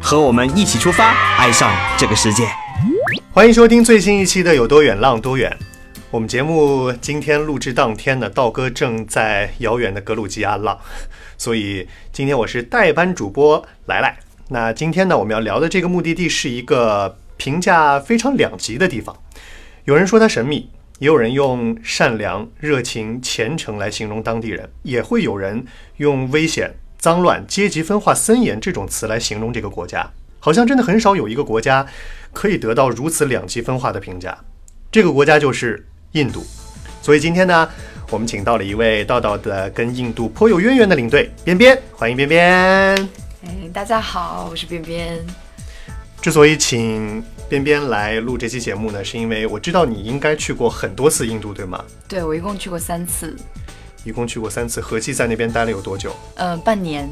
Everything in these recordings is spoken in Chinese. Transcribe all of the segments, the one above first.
和我们一起出发，爱上这个世界。欢迎收听最新一期的《有多远浪多远》。我们节目今天录制当天呢，道哥正在遥远的格鲁吉亚浪，所以今天我是代班主播来来。那今天呢，我们要聊的这个目的地是一个评价非常两极的地方。有人说它神秘，也有人用善良、热情、虔诚来形容当地人，也会有人用危险、脏乱、阶级分化森严这种词来形容这个国家。好像真的很少有一个国家可以得到如此两极分化的评价。这个国家就是印度。所以今天呢，我们请到了一位道道的跟印度颇有渊源的领队边边，欢迎边边。哎，大家好，我是边边。之所以请边边来录这期节目呢，是因为我知道你应该去过很多次印度，对吗？对，我一共去过三次，一共去过三次，合计在那边待了有多久？呃，半年。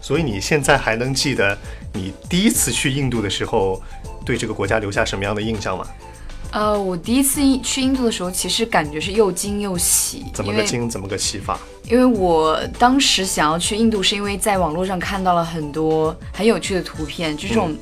所以你现在还能记得你第一次去印度的时候，对这个国家留下什么样的印象吗？呃，我第一次去印度的时候，其实感觉是又惊又喜。怎么个惊？怎么个喜法？因为我当时想要去印度，是因为在网络上看到了很多很有趣的图片，就这种。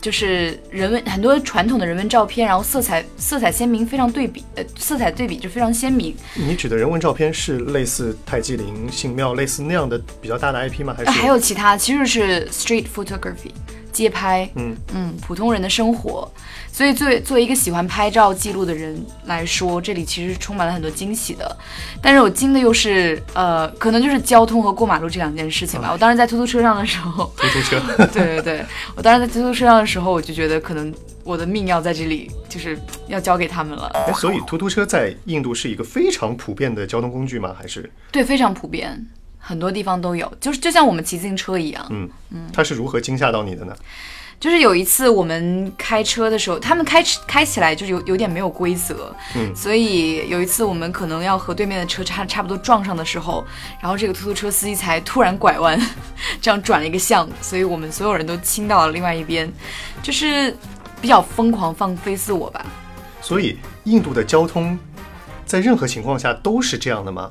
就是人文很多传统的人文照片，然后色彩色彩鲜明，非常对比，呃，色彩对比就非常鲜明。你指的人文照片是类似泰姬陵、信庙类似那样的比较大的 IP 吗？还是还有其他？其实是 street photography。街拍，嗯嗯，普通人的生活，所以作为作为一个喜欢拍照记录的人来说，这里其实充满了很多惊喜的。但是我惊的又是，呃，可能就是交通和过马路这两件事情吧。我当时在出租车上的时候，出租车，对对对，我当时在出租车上的时候，我就觉得可能我的命要在这里，就是要交给他们了。哎，所以出租车在印度是一个非常普遍的交通工具吗？还是？对，非常普遍。很多地方都有，就是就像我们骑自行车一样。嗯嗯，它是如何惊吓到你的呢？就是有一次我们开车的时候，他们开开起来就是有有点没有规则。嗯，所以有一次我们可能要和对面的车差差不多撞上的时候，然后这个出租车司机才突然拐弯，这样转了一个向，所以我们所有人都倾到了另外一边，就是比较疯狂放飞自我吧。所以印度的交通在任何情况下都是这样的吗？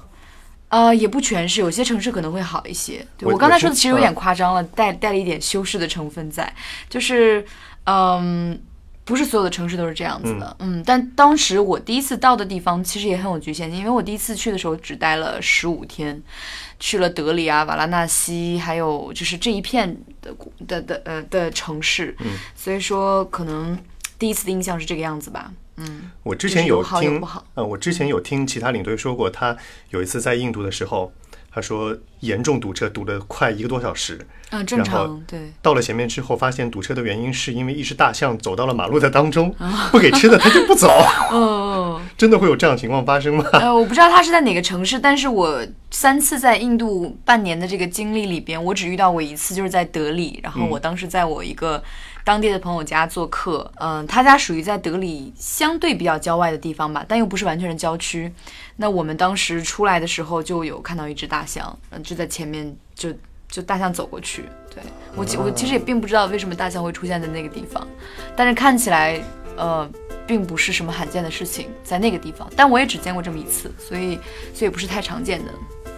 呃，也不全是，有些城市可能会好一些。对我刚才说的其实有点夸张了，带带了一点修饰的成分在，就是，嗯，不是所有的城市都是这样子的，嗯。但当时我第一次到的地方其实也很有局限性，因为我第一次去的时候只待了十五天，去了德里啊、瓦拉纳西，还有就是这一片的的的呃的城市，所以说可能第一次的印象是这个样子吧。嗯，我之前有听，嗯，我之前有听其他领队说过，他有一次在印度的时候，他说严重堵车，堵了快一个多小时。嗯，正常。对。到了前面之后，发现堵车的原因是因为一只大象走到了马路的当中，不给吃的它就不走。哦。真的会有这样情况发生吗？呃，我不知道他是在哪个城市，但是我三次在印度半年的这个经历里边，我只遇到过一次，就是在德里，然后我当时在我一个。当地的朋友家做客，嗯，他家属于在德里相对比较郊外的地方吧，但又不是完全的郊区。那我们当时出来的时候就有看到一只大象，嗯，就在前面，就就大象走过去。对我，我其实也并不知道为什么大象会出现在那个地方，但是看起来，呃，并不是什么罕见的事情在那个地方。但我也只见过这么一次，所以，所以不是太常见的。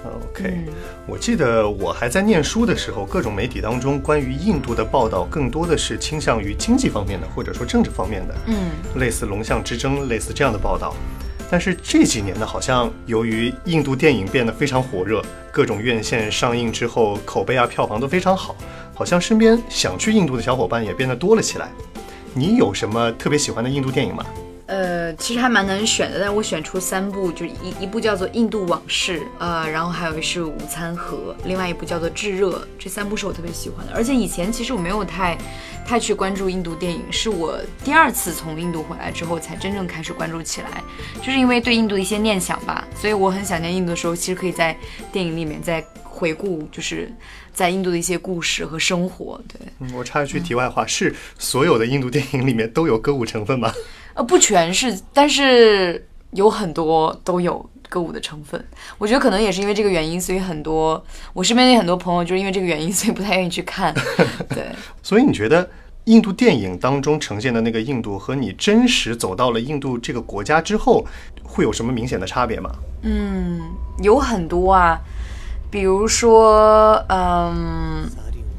OK，我记得我还在念书的时候，各种媒体当中关于印度的报道更多的是倾向于经济方面的，或者说政治方面的，嗯，类似龙象之争，类似这样的报道。但是这几年呢，好像由于印度电影变得非常火热，各种院线上映之后，口碑啊、票房都非常好，好像身边想去印度的小伙伴也变得多了起来。你有什么特别喜欢的印度电影吗？呃，其实还蛮难选的，但是我选出三部，就是一一部叫做《印度往事》，呃，然后还有一是《午餐盒》，另外一部叫做《炙热》，这三部是我特别喜欢的。而且以前其实我没有太太去关注印度电影，是我第二次从印度回来之后才真正开始关注起来，就是因为对印度的一些念想吧。所以我很想念印度的时候，其实可以在电影里面再。回顾，就是在印度的一些故事和生活。对，嗯，我插一句题外话，是所有的印度电影里面都有歌舞成分吗？呃，不全是，但是有很多都有歌舞的成分。我觉得可能也是因为这个原因，所以很多我身边的很多朋友就是因为这个原因，所以不太愿意去看。对，所以你觉得印度电影当中呈现的那个印度和你真实走到了印度这个国家之后，会有什么明显的差别吗？嗯，有很多啊，比如说，嗯，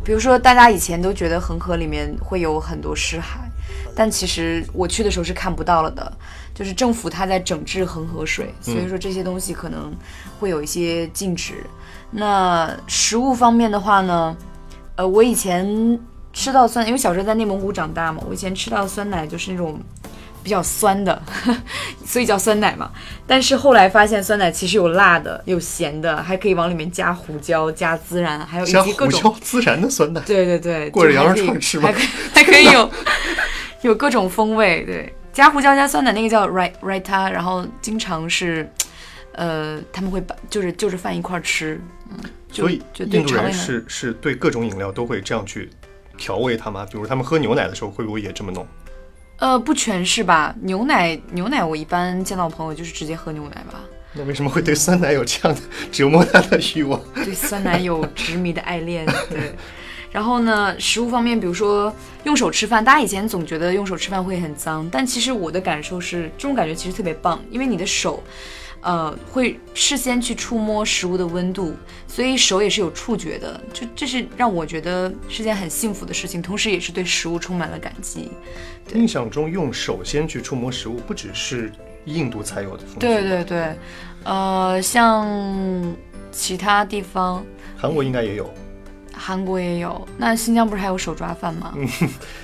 比如说大家以前都觉得恒河里面会有很多尸骸，但其实我去的时候是看不到了的，就是政府它在整治恒河水，所以说这些东西可能会有一些禁止。那食物方面的话呢，呃，我以前吃到酸，因为小时候在内蒙古长大嘛，我以前吃到酸奶就是那种比较酸的，所以叫酸奶嘛。但是后来发现酸奶其实有辣的，有咸的，还可以往里面加胡椒、加孜然，还有以像胡及各种椒孜然的酸奶，对对对，过着羊肉串吃吗还可以还可以有有各种风味，对，加胡椒加酸奶那个叫 rai raita，然后经常是，呃，他们会把就是就着饭一块儿吃，嗯，所以就对印度人是是对各种饮料都会这样去调味它吗？比如他们喝牛奶的时候会不会也这么弄？呃不全是吧？牛奶牛奶我一般见到朋友就是直接喝牛奶吧，那为什么会对酸奶有这样的折磨他的欲望？对酸奶有执迷的爱恋，对。然后呢，食物方面，比如说用手吃饭，大家以前总觉得用手吃饭会很脏，但其实我的感受是，这种感觉其实特别棒，因为你的手，呃，会事先去触摸食物的温度，所以手也是有触觉的，就这是让我觉得是件很幸福的事情，同时也是对食物充满了感激。印象中用手先去触摸食物，不只是印度才有的风俗。对对对，呃，像其他地方，韩国应该也有。韩国也有，那新疆不是还有手抓饭吗？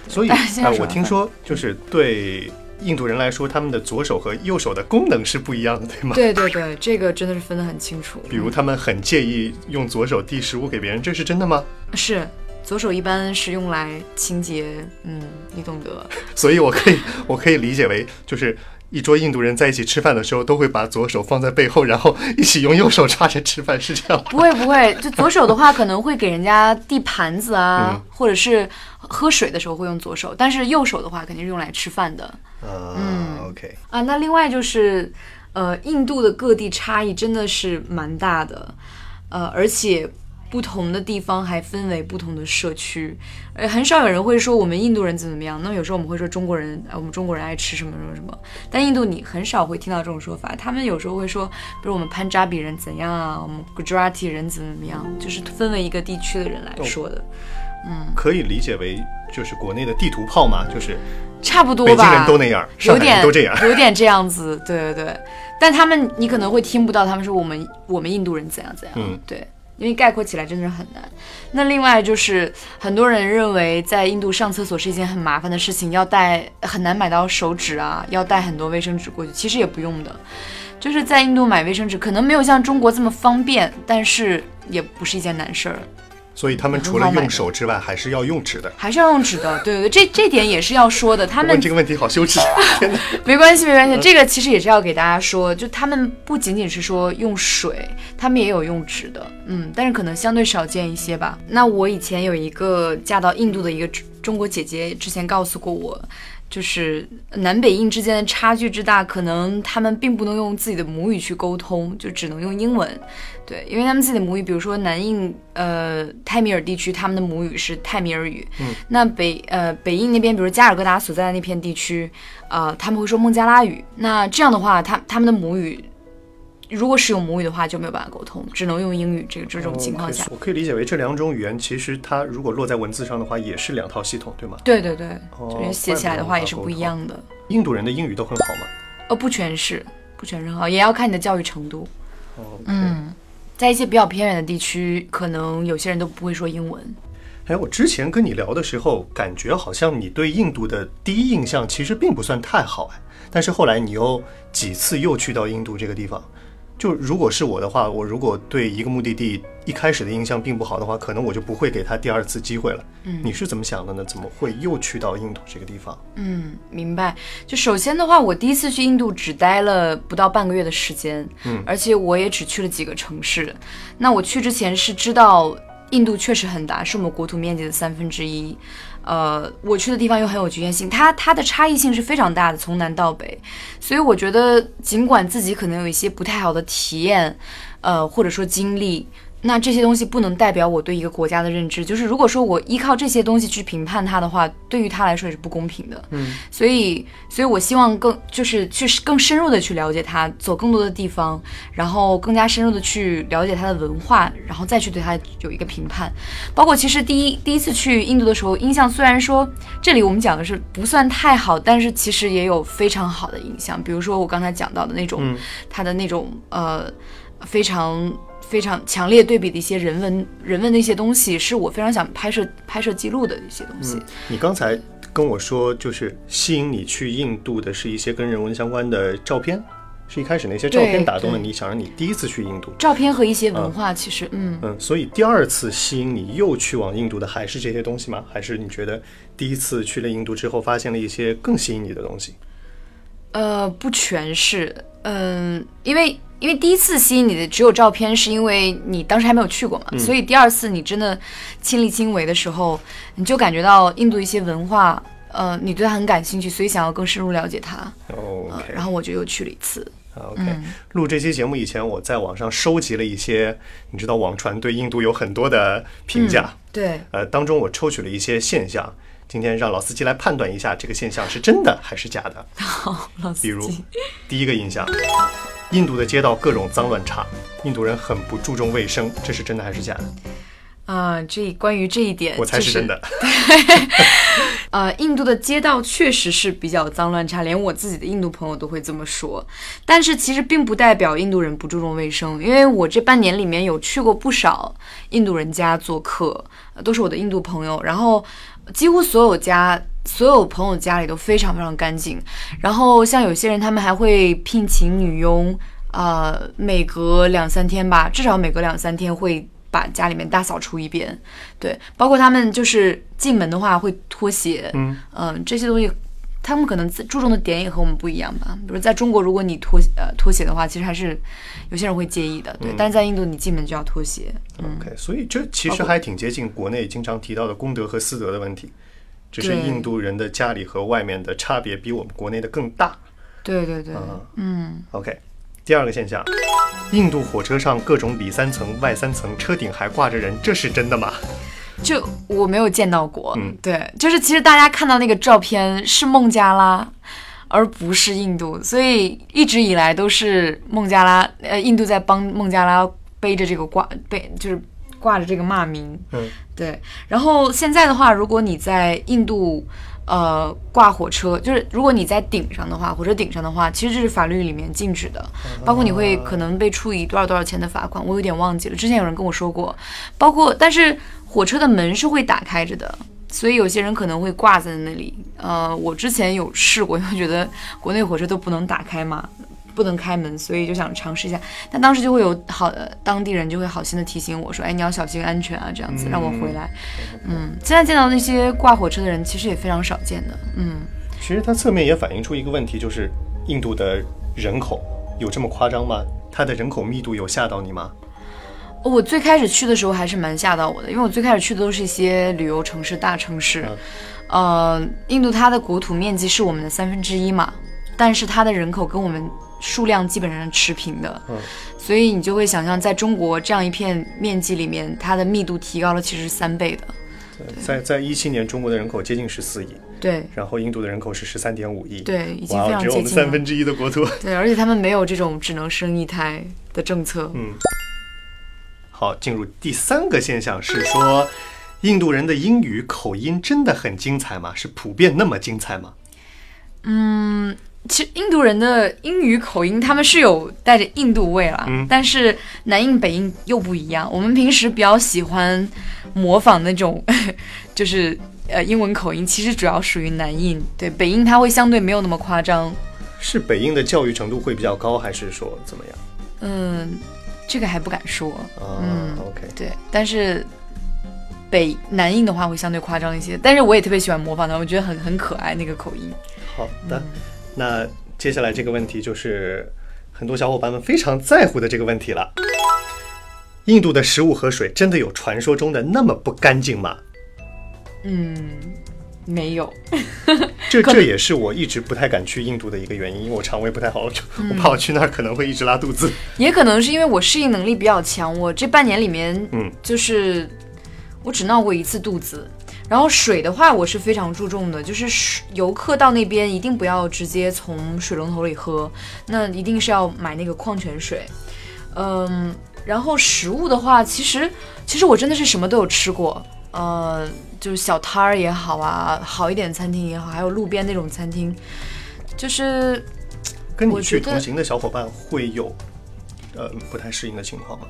所以，但是现在呃，手抓饭我听说就是对印度人来说，他们的左手和右手的功能是不一样的，对吗？对对对，这个真的是分得很清楚。比如他们很介意用左手递食物给别人，这是真的吗？是左手一般是用来清洁，嗯，你懂得。所以我可以，我可以理解为就是。一桌印度人在一起吃饭的时候，都会把左手放在背后，然后一起用右手叉着吃饭，是这样吗？不会不会，就左手的话可能会给人家递盘子啊，嗯或者是喝水的时候会用左手，但是右手的话肯定是用来吃饭的啊、嗯 o k 啊。那另外就是，呃，印度的各地差异真的是蛮大的，呃，而且。不同的地方还分为不同的社区，呃，很少有人会说我们印度人怎么怎么样。那么有时候我们会说中国人，呃，我们中国人爱吃什么什么什么。但印度你很少会听到这种说法，他们有时候会说，比如我们潘扎比人怎样啊，我们 Gujarati 人怎么怎么样，就是分为一个地区的人来说的，嗯可以理解为就是国内的地图炮嘛，就是差不多吧。北京人都那样，有点都这样。有点这样子，对对对。但他们你可能会听不到他们说我们我们印度人怎样怎样，嗯对，因为概括起来真的是很难。那另外就是很多人认为在印度上厕所是一件很麻烦的事情，要带很难买到手纸啊，要带很多卫生纸过去，其实也不用的。就是在印度买卫生纸可能没有像中国这么方便，但是也不是一件难事儿。所以他们除了用手之外，还是要用纸的。还是要用纸的，对对对，这这点也是要说的。他们问这个问题好羞耻！没关系，没关系，这个其实也是要给大家说，就他们不仅仅是说用水，他们也有用纸的，嗯，但是可能相对少见一些吧。那我以前有一个嫁到印度的一个中中国姐姐，之前告诉过我。就是南北印之间的差距之大，可能他们并不能用自己的母语去沟通，就只能用英文。对，因为他们自己的母语，比如说南印呃泰米尔地区，他们的母语是泰米尔语。嗯。那北呃北印那边，比如加尔各答所在的那片地区，呃他们会说孟加拉语。那这样的话，他他们的母语如果使用母语的话，就没有办法沟通，只能用英语。这个这种情况下，我可以理解为这两种语言其实它如果落在文字上的话，也是两套系统，对吗？对对对，哦就是写起来的话也是不一样的。印度人的英语都很好吗？呃，不全是，不全是很好，也要看你的教育程度。嗯，在一些比较偏远的地区，可能有些人都不会说英文。哎，我之前跟你聊的时候，感觉好像你对印度的第一印象其实并不算太好哎，但是后来你又几次又去到印度这个地方，就如果是我的话，我如果对一个目的地一开始的印象并不好的话，可能我就不会给他第二次机会了。嗯，你是怎么想的呢？怎么会又去到印度这个地方？嗯，明白。就首先的话，我第一次去印度只待了不到半个月的时间，嗯，而且我也只去了几个城市。那我去之前是知道印度确实很大，是我们国土面积的三分之一。呃，我去的地方又很有局限性，它它的差异性是非常大的，从南到北，所以我觉得尽管自己可能有一些不太好的体验，呃，或者说经历。那这些东西不能代表我对一个国家的认知，就是如果说我依靠这些东西去评判它的话，对于他来说也是不公平的。嗯，所以，所以我希望更就是去更深入的去了解它，走更多的地方，然后更加深入的去了解它的文化，然后再去对它有一个评判。包括其实第一第一次去印度的时候，印象虽然说这里我们讲的是不算太好，但是其实也有非常好的印象，比如说我刚才讲到的那种，它的那种呃非常。非常强烈对比的一些人文、人文的一些东西，是我非常想拍摄、拍摄记录的一些东西。你刚才跟我说，就是吸引你去印度的是一些跟人文相关的照片，是一开始那些照片打动了你，想让你第一次去印度。照片和一些文化，其实，嗯嗯，所以第二次吸引你又去往印度的还是这些东西吗？还是你觉得第一次去了印度之后，发现了一些更吸引你的东西？呃，不全是，嗯，因为。因为第一次吸引你的只有照片，是因为你当时还没有去过嘛，所以第二次你真的亲力亲为的时候，你就感觉到印度一些文化，呃，你对它很感兴趣，所以想要更深入了解它。OK，然后我就又去了一次。OK，录这期节目以前，我在网上收集了一些，你知道网传对印度有很多的评价，对，呃，当中我抽取了一些现象，今天让老司机来判断一下这个现象是真的还是假的。好，老司机。比如第一个印象。印度的街道各种脏乱差，印度人很不注重卫生，这是真的还是假的？啊，这关于这一点，我才是真的。呃，印度的街道确实是比较脏乱差，连我自己的印度朋友都会这么说。但是其实并不代表印度人不注重卫生，因为我这半年里面有去过不少印度人家做客，都是我的印度朋友，然后几乎所有家。所有朋友家里都非常非常干净，然后像有些人他们还会聘请女佣，呃，每隔两三天吧，至少每隔两三天会把家里面大扫除一遍。对，包括他们就是进门的话会脱鞋，嗯嗯，这些东西他们可能注重的点也和我们不一样吧。比如在中国，如果你脱呃脱鞋的话，其实还是有些人会介意的，对。但是在印度，你进门就要脱鞋。OK，所以这其实还挺接近国内经常提到的公德和私德的问题。只是印度人的家里和外面的差别比我们国内的更大。对对对，嗯，OK。第二个现象，印度火车上各种里三层外三层，车顶还挂着人，这是真的吗？就我没有见到过。嗯，对，就是其实大家看到那个照片是孟加拉，而不是印度，所以一直以来都是孟加拉，呃，印度在帮孟加拉背着这个挂背，就是。挂着这个骂名，嗯，对。然后现在的话，如果你在印度，呃，挂火车，就是如果你在顶上的话，火车顶上的话，其实这是法律里面禁止的，包括你会可能被处以多少多少钱的罚款，我有点忘记了。之前有人跟我说过，包括但是火车的门是会打开着的，所以有些人可能会挂在那里。呃，我之前有试过，因为觉得国内火车都不能打开嘛。不能开门，所以就想尝试一下。但当时就会有好的当地人就会好心的提醒我说：“哎，你要小心安全啊，这样子让我回来。”嗯，现在见到那些挂火车的人其实也非常少见的。嗯，其实它侧面也反映出一个问题，就是印度的人口有这么夸张吗？它的人口密度有吓到你吗？我最开始去的时候还是蛮吓到我的，因为我最开始去的都是一些旅游城市、大城市。呃，印度它的国土面积是我们的三分之一嘛，但是它的人口跟我们。数量基本上持平的，嗯，所以你就会想象，在中国这样一片面积里面，它的密度提高了，其实是三倍的。对，在在一七年，中国的人口接近十四亿，对，然后印度的人口是十三点五亿，对，已经非常接近只有我们三分之一的国土。对，而且他们没有这种只能生一胎的政策。嗯，好，进入第三个现象是说，印度人的英语口音真的很精彩吗？是普遍那么精彩吗？嗯。其实印度人的英语口音，他们是有带着印度味了，但是南印北印又不一样。我们平时比较喜欢模仿那种，就是呃英文口音，其实主要属于南印。对，北印它会相对没有那么夸张。是北印的教育程度会比较高，还是说怎么样？嗯，这个还不敢说。啊、嗯 o k 对，但是北南印的话会相对夸张一些，但是我也特别喜欢模仿他，我觉得很很可爱那个口音。好的，那接下来这个问题就是很多小伙伴们非常在乎的这个问题了。印度的食物和水真的有传说中的那么不干净吗？嗯，没有。这 这也是我一直不太敢去印度的一个原因，因为我肠胃不太好，就 我怕我去那儿可能会一直拉肚子。也可能是因为我适应能力比较强，我这半年里面，嗯，就是我只闹过一次肚子。然后水的话，我是非常注重的，就是水游客到那边一定不要直接从水龙头里喝，那一定是要买那个矿泉水。嗯，然后食物的话，其实其实我真的是什么都有吃过，呃，就是小摊儿也好啊，好一点餐厅也好，还有路边那种餐厅，就是跟你去同行的小伙伴会有呃不太适应的情况吗？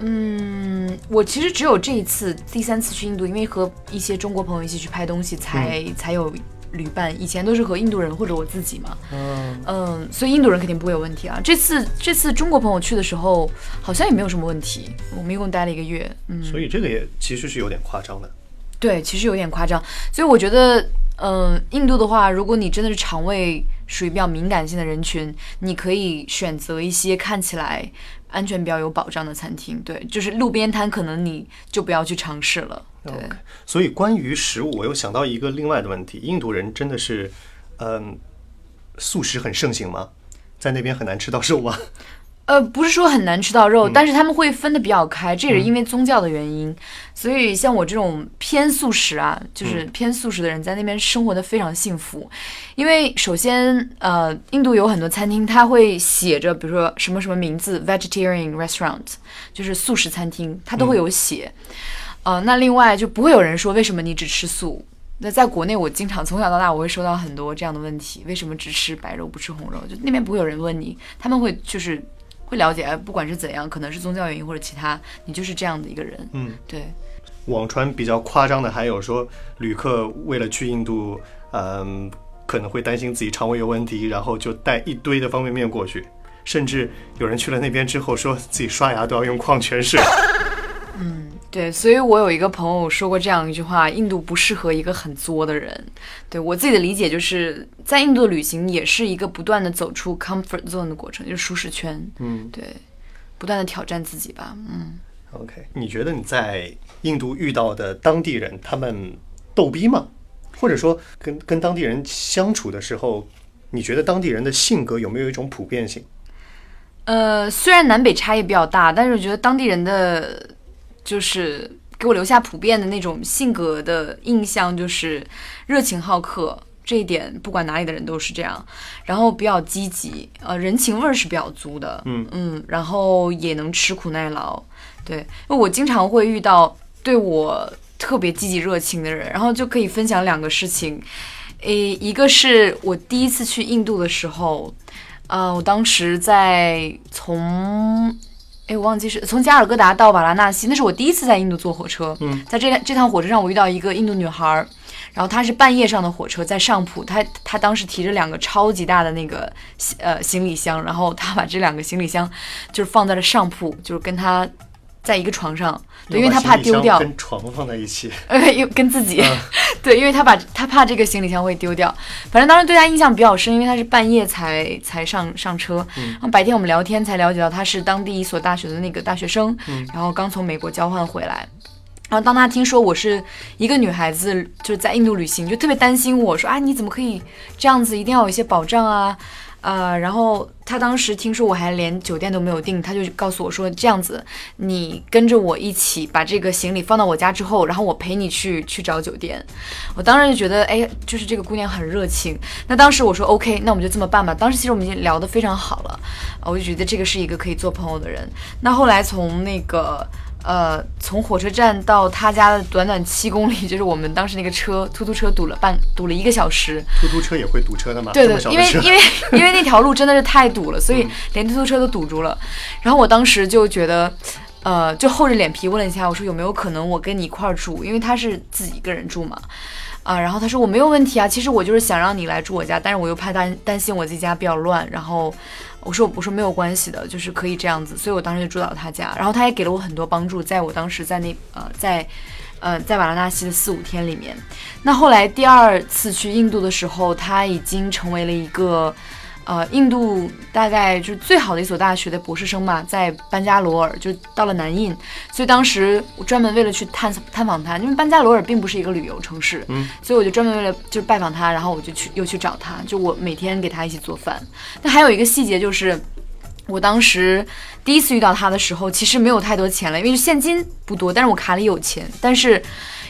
嗯，我其实只有这一次第三次去印度，因为和一些中国朋友一起去拍东西才，才、有旅伴。以前都是和印度人或者我自己嘛。嗯，嗯，所以印度人肯定不会有问题啊。这次这次中国朋友去的时候，好像也没有什么问题。我们一共待了一个月，嗯，所以这个也其实是有点夸张的。对，其实有点夸张。所以我觉得，嗯、印度的话，如果你真的是肠胃属于比较敏感性的人群，你可以选择一些看起来安全比较有保障的餐厅。对，就是路边摊，可能你就不要去尝试了。对。所以关于食物，我又想到一个另外的问题：印度人真的是，嗯，素食很盛行吗？在那边很难吃到肉吗？呃，不是说很难吃到肉，但是他们会分得比较开，这也是因为宗教的原因。所以像我这种偏素食啊，就是偏素食的人，在那边生活的非常幸福。因为首先，呃，印度有很多餐厅，它会写着，比如说什么什么名字，vegetarian restaurant，就是素食餐厅，它都会有写。呃，那另外就不会有人说为什么你只吃素。那在国内，我经常从小到大我会收到很多这样的问题：为什么只吃白肉不吃红肉？就那边不会有人问你，他们会就是会了解，哎不管是怎样，可能是宗教原因或者其他，你就是这样的一个人。嗯，对，网传比较夸张的还有说，旅客为了去印度，嗯，可能会担心自己肠胃有问题，然后就带一堆的方便面过去，甚至有人去了那边之后，说自己刷牙都要用矿泉水。对，所以我有一个朋友说过这样一句话：印度不适合一个很作的人。对我自己的理解就是在印度旅行也是一个不断的走出 comfort zone 的过程，就是舒适圈。嗯对，不断的挑战自己吧。嗯。，OK，你觉得你在印度遇到的当地人，他们逗逼吗？或者说跟跟当地人相处的时候，你觉得当地人的性格有没有一种普遍性？呃，虽然南北差异比较大，但是我觉得当地人的就是给我留下普遍的那种性格的印象，就是热情好客。这一点不管哪里的人都是这样，然后比较积极，呃，人情味儿是比较足的，嗯。嗯，然后也能吃苦耐劳，对，因为我经常会遇到对我特别积极热情的人，然后就可以分享两个事情，诶，一个是我第一次去印度的时候，呃，我当时在从，哎，我忘记是从加尔各答到瓦拉纳西，那是我第一次在印度坐火车。嗯，在这这趟火车上，我遇到一个印度女孩儿，然后她是半夜上的火车，在上铺，她她当时提着两个超级大的那个呃行李箱，然后她把这两个行李箱就是放在了上铺，就是跟她在一个床上，对，因为他怕丢掉。跟床放在一起。呃，又跟自己，对，因为他把他怕这个行李箱会丢掉。反正当时对他印象比较深，因为他是半夜才才上上车，然后白天我们聊天才了解到他是当地一所大学的那个大学生，然后刚从美国交换回来。然后当他听说我是一个女孩子，就是在印度旅行，就特别担心我说啊，你怎么可以这样子？一定要有一些保障啊。呃，然后他当时听说我还连酒店都没有订，他就告诉我说这样子，你跟着我一起把这个行李放到我家之后，然后我陪你去去找酒店。我当时就觉得，哎，就是这个姑娘很热情。那当时我说 OK，那我们就这么办吧。当时其实我们已经聊得非常好了，我就觉得这个是一个可以做朋友的人。那后来从那个。呃，从火车站到他家的短短七公里，就是我们当时那个车，突突车堵了半堵了一个小时，突突车也会堵车的吗？对的，因为因为 因为那条路真的是太堵了，所以连出租车都堵住了。然后我当时就觉得，呃，就厚着脸皮问了一下，我说有没有可能我跟你一块儿住？因为他是自己一个人住嘛。啊，然后他说我没有问题啊，其实我就是想让你来住我家，但是我又怕担担心我自己家比较乱，然后我说我说没有关系的，就是可以这样子，所以我当时就住到他家，然后他也给了我很多帮助，在我当时在那呃在呃在瓦拉纳西的四五天里面。那后来第二次去印度的时候，他已经成为了一个。呃，印度大概就是最好的一所大学的博士生嘛，在班加罗尔就到了南印，所以当时我专门为了去探探访他，因为班加罗尔并不是一个旅游城市，嗯，所以我就专门为了就是拜访他，然后我就去又去找他，就我每天给他一起做饭。那还有一个细节就是，我当时第一次遇到他的时候，其实没有太多钱了，因为现金不多，但是我卡里有钱。但是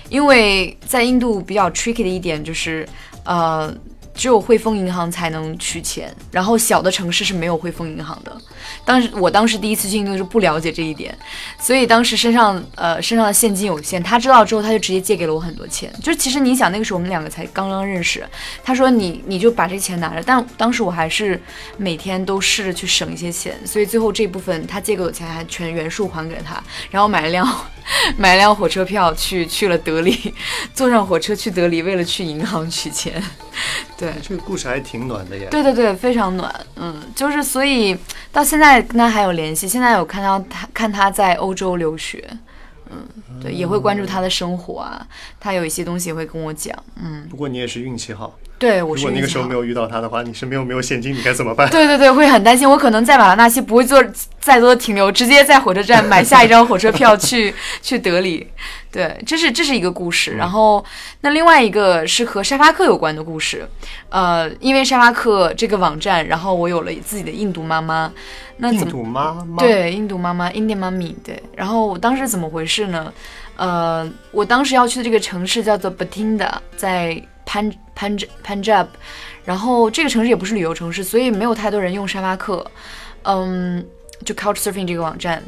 因为在印度比较 tricky 的一点就是，呃。只有汇丰银行才能取钱，然后小的城市是没有汇丰银行的。当时我当时第一次去印度是不了解这一点，所以当时身上呃身上的现金有限。他知道之后，他就直接借给了我很多钱。就其实你想，那个时候我们两个才刚刚认识，他说你你就把这钱拿着。但当时我还是每天都试着去省一些钱，所以最后这部分他借给我钱还全原数还给他，然后买了辆 买了辆火车票去去了德里，坐上火车去德里，为了去银行取钱。这个故事还挺暖的呀。对对对，非常暖。嗯，就是所以到现在跟他还有联系。现在有看到他，看他在欧洲留学。嗯，对，也会关注他的生活啊。他有一些东西也会跟我讲。嗯，不过你也是运气好。对，我是。如果那个时候没有遇到他的话，你身边又没有现金，你该怎么办？对对对，会很担心。我可能在马拉纳西不会做再多的停留，直接在火车站买下一张火车票去 去德里。对，这是这是一个故事。然后，那另外一个是和沙发客有关的故事。呃，因为沙发客这个网站，然后我有了自己的印度妈妈。那印度妈妈。对，印度妈妈，Indian Mummy。对，然后我当时怎么回事呢？呃，我当时要去的这个城市叫做 Batinda，在 Pan Pan Panjab，。然后这个城市也不是旅游城市，所以没有太多人用沙发客。嗯，就 Couchsurfing 这个网站。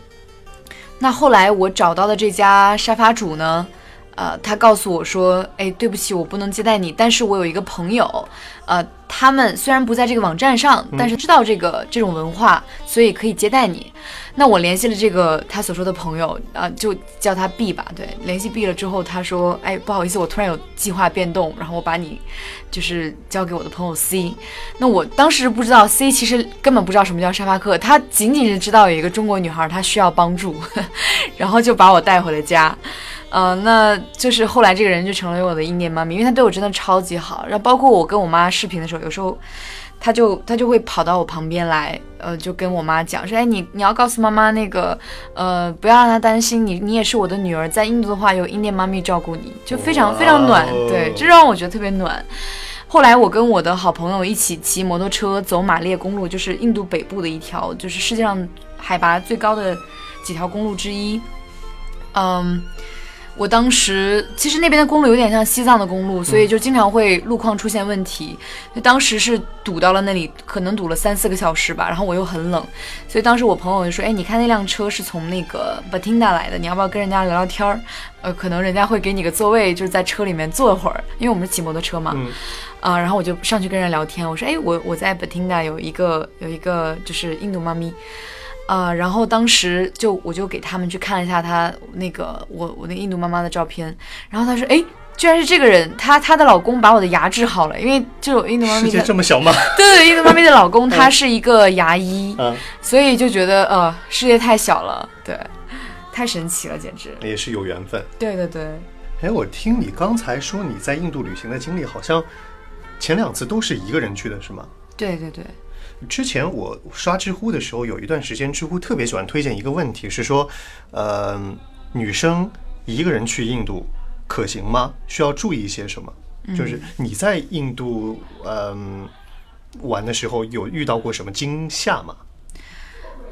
那后来我找到的这家沙发主呢，呃，他告诉我说，哎，对不起，我不能接待你，但是我有一个朋友，呃，他们虽然不在这个网站上，但是知道这个这种文化，所以可以接待你。那我联系了这个他所说的朋友，啊，就叫他 B 吧。对，联系 B 了之后，他说：“哎，不好意思，我突然有计划变动，然后我把你就是交给我的朋友 C。那我当时不知道 C 其实根本不知道什么叫沙发客，他仅仅是知道有一个中国女孩她需要帮助，然后就把我带回了家。呃，那就是后来这个人就成了我的印念妈咪，因为他对我真的超级好。然后包括我跟我妈视频的时候，有时候。他就他就会跑到我旁边来，呃，就跟我妈讲说，哎，你你要告诉妈妈那个，呃，不要让她担心，你你也是我的女儿，在印度的话有印度妈咪照顾你，就非常非常暖，对，这让我觉得特别暖。后来我跟我的好朋友一起骑摩托车走马列公路，就是印度北部的一条，就是世界上海拔最高的几条公路之一，嗯。我当时其实那边的公路有点像西藏的公路，所以就经常会路况出现问题。就当时是堵到了那里，可能堵了三四个小时吧。然后我又很冷，所以当时我朋友就说：“哎，你看那辆车是从那个 Batinda 来的，你要不要跟人家聊聊天儿？呃，可能人家会给你个座位，就是在车里面坐一会儿，因为我们是骑摩托车嘛。嗯。啊，然后我就上去跟人聊天，我说：哎，我我在 Batinda 有一个有一个就是印度妈咪。呃，然后当时就我就给他们去看了一下他那个我我那印度妈妈的照片，然后他说，哎，居然是这个人，她她的老公把我的牙治好了，因为就印度妈咪世界这么小吗？对对，印度妈咪的老公 他是一个牙医，所以就觉得呃世界太小了，对，太神奇了，简直也是有缘分。对对对。哎，我听你刚才说你在印度旅行的经历，好像前两次都是一个人去的，是吗？对对对。之前我刷知乎的时候，有一段时间，知乎特别喜欢推荐一个问题，是说，呃，女生一个人去印度可行吗？需要注意一些什么？就是你在印度，嗯，玩的时候有遇到过什么惊吓吗？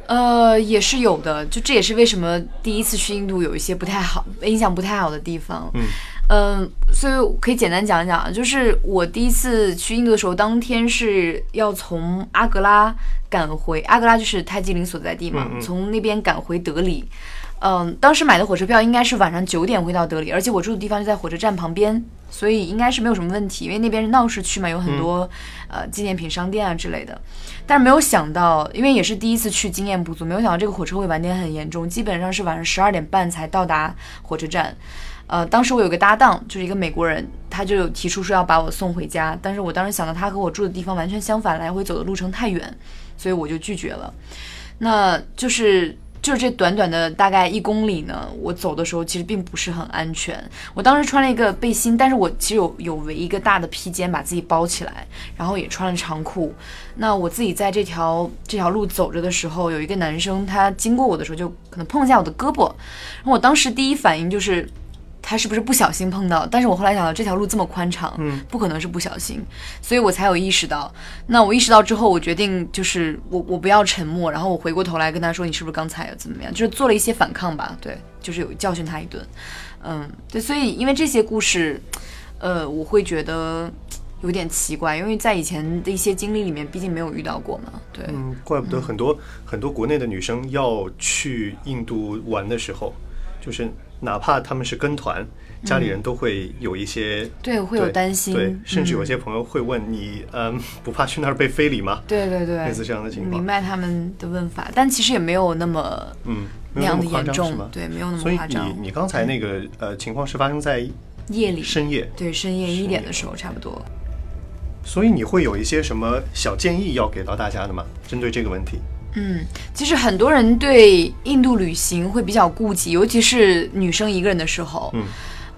呃，也是有的，就这也是为什么第一次去印度有一些不太好、印象不太好的地方。嗯。嗯，所以可以简单讲一讲，就是我第一次去印度的时候，当天是要从阿格拉赶回阿格拉，就是泰姬陵所在地嘛，从那边赶回德里。嗯，当时买的火车票应该是晚上九点会到德里，而且我住的地方就在火车站旁边，所以应该是没有什么问题，因为那边是闹市区嘛，有很多呃纪念品商店啊之类的。但是没有想到，因为也是第一次去，经验不足，没有想到这个火车会晚点很严重，基本上是晚上十二点半才到达火车站。呃，当时我有个搭档，就是一个美国人，他就有提出说要把我送回家，但是我当时想到他和我住的地方完全相反，来回走的路程太远，所以我就拒绝了。那就是就是这短短的大概一公里呢，我走的时候其实并不是很安全。我当时穿了一个背心，但是我其实有有围一个大的披肩把自己包起来，然后也穿了长裤。那我自己在这条这条路走着的时候，有一个男生他经过我的时候就可能碰一下我的胳膊，然后我当时第一反应就是。他是不是不小心碰到？但是我后来想到这条路这么宽敞，嗯，不可能是不小心，所以我才有意识到。那我意识到之后，我决定就是我我不要沉默，然后我回过头来跟他说：“你是不是刚才有怎么样？”就是做了一些反抗吧，对，就是有教训他一顿，嗯，对。所以因为这些故事，呃，我会觉得有点奇怪，因为在以前的一些经历里面，毕竟没有遇到过嘛，对。嗯，怪不得很多很多国内的女生要去印度玩的时候，就是。哪怕他们是跟团，家里人都会有一些对，会有担心，对，甚至有些朋友会问你，嗯，不怕去那儿被非礼吗？对对对，类似这样的情况。明白他们的问法，但其实也没有那么嗯那样的严重，对，没有那么夸张。所以你你刚才那个呃情况是发生在夜里，深夜，对，深夜一点的时候差不多。所以你会有一些什么小建议要给到大家的吗？针对这个问题？嗯，其实很多人对印度旅行会比较顾忌，尤其是女生一个人的时候。嗯，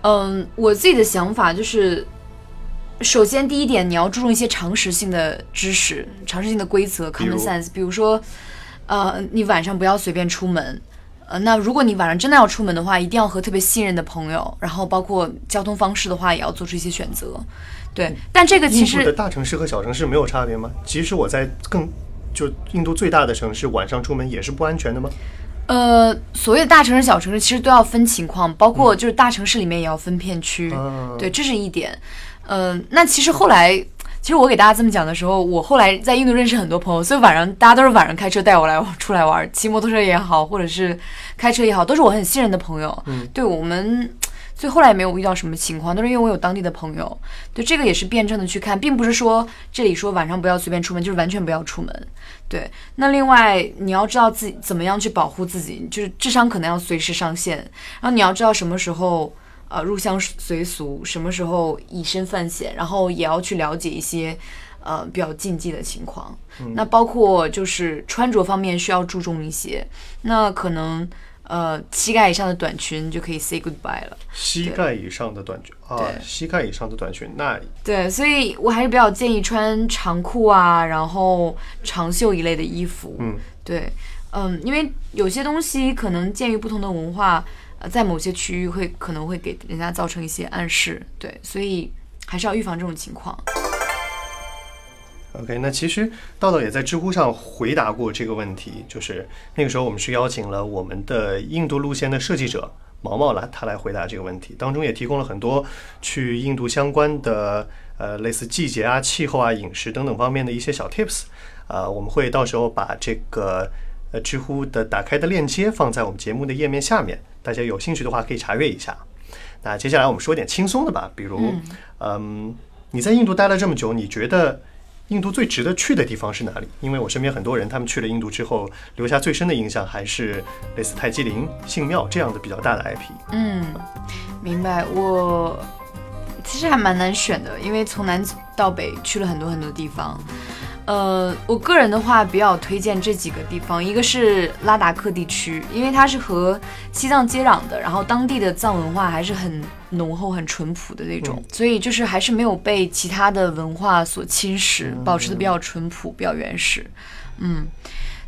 嗯，我自己的想法就是，首先第一点，你要注重一些常识性的知识、常识性的规则 （common sense）。比如说，呃，你晚上不要随便出门。呃，那如果你晚上真的要出门的话，一定要和特别信任的朋友，然后包括交通方式的话，也要做出一些选择。对，但这个其实的大城市和小城市没有差别吗？其实我在更。就印度最大的城市，晚上出门也是不安全的吗？呃，所谓的大城市、小城市，其实都要分情况，包括就是大城市里面也要分片区。对，这是一点。嗯，那其实后来，其实我给大家这么讲的时候，我后来在印度认识很多朋友，所以晚上大家都是晚上开车带我来出来玩，骑摩托车也好，或者是开车也好，都是我很信任的朋友。嗯，对我们。所以后来也没有遇到什么情况，都是因为我有当地的朋友。对这个也是辩证的去看，并不是说这里说晚上不要随便出门，就是完全不要出门。对，那另外你要知道自己怎么样去保护自己，就是智商可能要随时上线。然后你要知道什么时候呃入乡随俗，什么时候以身犯险，然后也要去了解一些呃比较禁忌的情况。那包括就是穿着方面需要注重一些，那可能。呃，膝盖以上的短裙就可以 say goodbye 了。膝盖以上的短裙啊，膝盖以上的短裙，那对，所以我还是比较建议穿长裤啊，然后长袖一类的衣服。嗯，对，嗯，因为有些东西可能鉴于不同的文化，呃，在某些区域会可能会给人家造成一些暗示，对，所以还是要预防这种情况。OK，那其实道道也在知乎上回答过这个问题，就是那个时候我们是邀请了我们的印度路线的设计者毛毛来，他来回答这个问题，当中也提供了很多去印度相关的呃类似季节啊、气候啊、饮食等等方面的一些小 tips，啊，我们会到时候把这个呃知乎的打开的链接放在我们节目的页面下面，大家有兴趣的话可以查阅一下。那接下来我们说点轻松的吧，比如，嗯，你在印度待了这么久，你觉得？印度最值得去的地方是哪里？因为我身边很多人，他们去了印度之后，留下最深的印象还是类似泰姬陵、信庙这样的比较大的 IP。嗯，明白。我其实还蛮难选的，因为从南到北去了很多很多地方。呃，我个人的话比较推荐这几个地方，一个是拉达克地区，因为它是和西藏接壤的，然后当地的藏文化还是很浓厚、很淳朴的那种，所以就是还是没有被其他的文化所侵蚀，保持的比较淳朴、比较原始。嗯，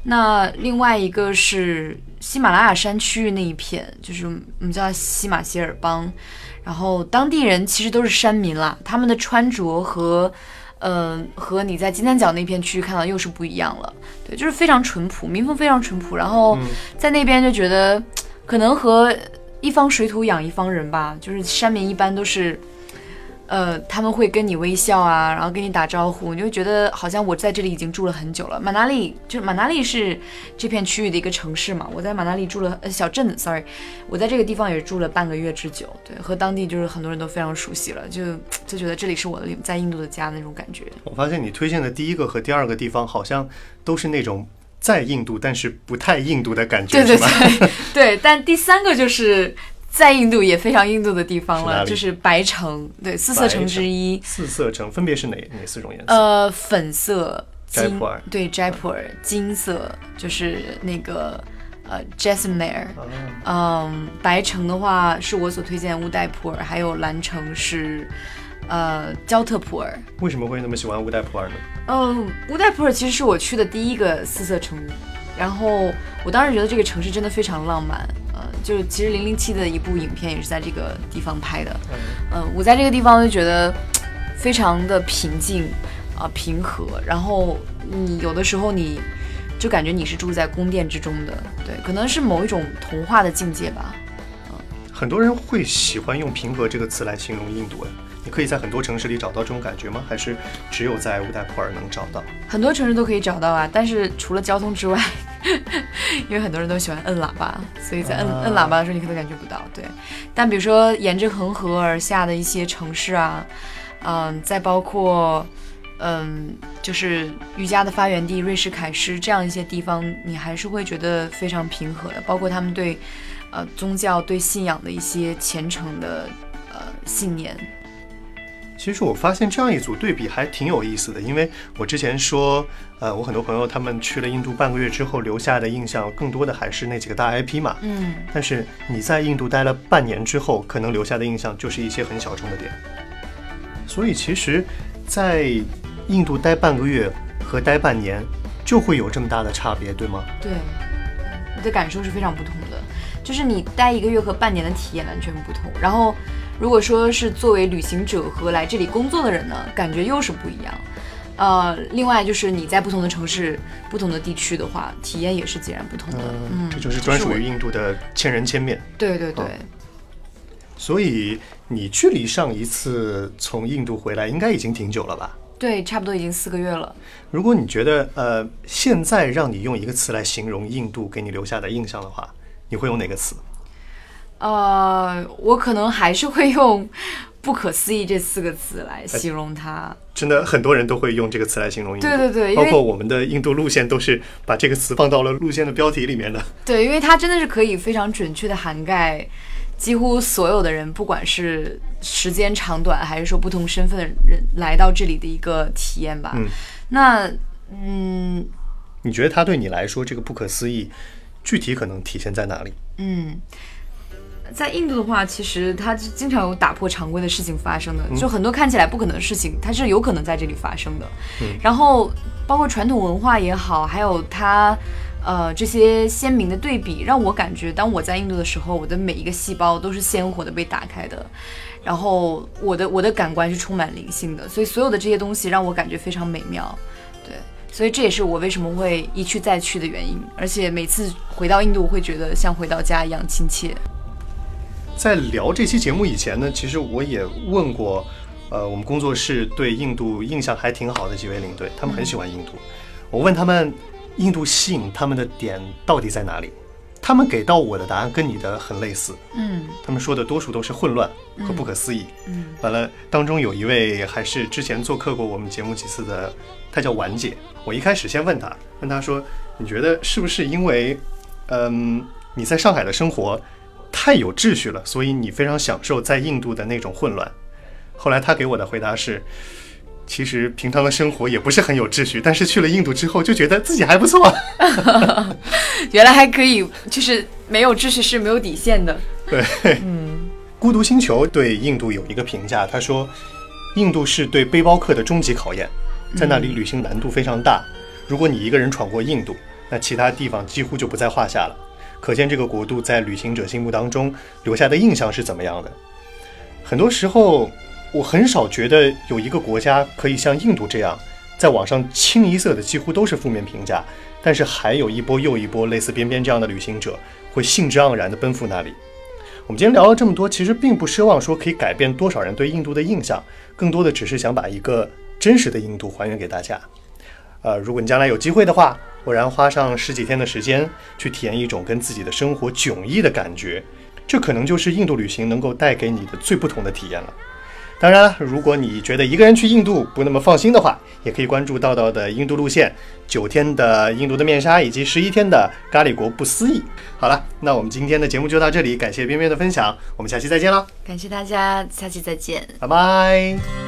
那另外一个是喜马拉雅山区域那一片，就是我们叫喜马歇尔邦，然后当地人其实都是山民啦，他们的穿着和。嗯，和你在金三角那片区域看到又是不一样了。对，就是非常淳朴，民风非常淳朴。然后在那边就觉得，可能和一方水土养一方人吧，就是山民一般都是。呃，他们会跟你微笑啊，然后跟你打招呼，你就觉得好像我在这里已经住了很久了。马纳利就是马纳利是这片区域的一个城市嘛，我在马纳利住了呃小镇，sorry，我在这个地方也住了半个月之久，对，和当地就是很多人都非常熟悉了，就就觉得这里是我的在印度的家那种感觉。我发现你推荐的第一个和第二个地方好像都是那种在印度但是不太印度的感觉，对对对，对，但第三个就是。在印度也非常印度的地方了，是就是白城，对，四色城之一。四色城分别是哪哪四种颜色？呃，粉色、金斋普尔对斋普尔，金色就是那个呃啊嗯，白城的话是我所推荐乌代普尔，还有蓝城是呃焦特普尔。为什么会那么喜欢乌代普尔呢？嗯，乌代普尔其实是我去的第一个四色城，然后我当时觉得这个城市真的非常浪漫。呃，就其实零零七的一部影片也是在这个地方拍的。嗯、我在这个地方就觉得非常的平静啊、平和，然后你有的时候你就感觉你是住在宫殿之中的，对，可能是某一种童话的境界吧。很多人会喜欢用“平和”这个词来形容印度，哎，你可以在很多城市里找到这种感觉吗？还是只有在乌代普尔能找到？很多城市都可以找到啊，但是除了交通之外，因为很多人都喜欢摁喇叭，所以在摁、啊摁喇叭的时候你可能感觉不到。对，但比如说沿着恒河而下的一些城市啊，嗯，再包括嗯，就是瑜伽的发源地瑞士凯诗这样一些地方，你还是会觉得非常平和的，包括他们对呃宗教、对信仰的一些虔诚的呃信念。其实我发现这样一组对比还挺有意思的，因为我之前说，呃，我很多朋友他们去了印度半个月之后留下的印象，更多的还是那几个大 IP 嘛。嗯，但是你在印度待了半年之后，可能留下的印象就是一些很小众的点。所以其实，在印度待半个月和待半年，就会有这么大的差别，对吗？对，你的感受是非常不同的，就是你待一个月和半年的体验完全不同。然后，如果说是作为旅行者和来这里工作的人呢，感觉又是不一样。呃，另外就是你在不同的城市、不同的地区的话，体验也是截然不同的。嗯，这就是专属于印度的千人千面。对对对，所以你距离上一次从印度回来，应该已经挺久了吧？对，差不多已经四个月了。如果你觉得呃，现在让你用一个词来形容印度给你留下的印象的话，你会用哪个词？呃，我可能还是会用“不可思议”这四个字来形容它。真的很多人都会用这个词来形容印度，对对对包括我们的印度路线都是把这个词放到了路线的标题里面的。对，因为它真的是可以非常准确的涵盖几乎所有的人，不管是时间长短，还是说不同身份的人来到这里的一个体验吧。嗯那嗯你觉得它对你来说这个不可思议，具体可能体现在哪里？嗯，在印度的话，其实它是经常有打破常规的事情发生的，就很多看起来不可能的事情，它是有可能在这里发生的。然后包括传统文化也好，还有它。呃，这些鲜明的对比让我感觉，当我在印度的时候，我的每一个细胞都是鲜活的被打开的，然后我的我的感官是充满灵性的，所以所有的这些东西让我感觉非常美妙。对，所以这也是我为什么会一去再去的原因，而且每次回到印度我会觉得像回到家一样亲切。在聊这期节目以前呢，其实我也问过，呃，我们工作室对印度印象还挺好的几位领队，他们很喜欢印度。我问他们，印度吸引他们的点到底在哪里？他们给到我的答案跟你的很类似，嗯他们说的多数都是混乱和不可思议。嗯完了，当中有一位还是之前做客过我们节目几次的，她叫婉姐。我一开始先问她，问她说，你觉得是不是因为，嗯，你在上海的生活太有秩序了，所以你非常享受在印度的那种混乱？后来他给我的回答是，其实平常的生活也不是很有秩序，但是去了印度之后就觉得自己还不错。原来还可以，就是没有秩序是没有底线的。对，嗯，孤独星球对印度有一个评价，他说，印度是对背包客的终极考验，在那里旅行难度非常大。如果你一个人闯过印度，那其他地方几乎就不在话下了。可见这个国度在旅行者心目当中留下的印象是怎么样的。很多时候，我很少觉得有一个国家可以像印度这样，在网上清一色的几乎都是负面评价，但是还有一波又一波类似边边这样的旅行者会兴致盎然地奔赴那里。我们今天聊了这么多，其实并不奢望说可以改变多少人对印度的印象，更多的只是想把一个真实的印度还原给大家。呃，如果你将来有机会的话，偶然花上十几天的时间去体验一种跟自己的生活迥异的感觉，这可能就是印度旅行能够带给你的最不同的体验了。当然了，如果你觉得一个人去印度不那么放心的话，也可以关注道道的印度路线，九天的印度的面纱，以及十一天的咖喱国不思议。好了，那我们今天的节目就到这里，感谢边边的分享，我们下期再见了，感谢大家，下期再见。拜拜。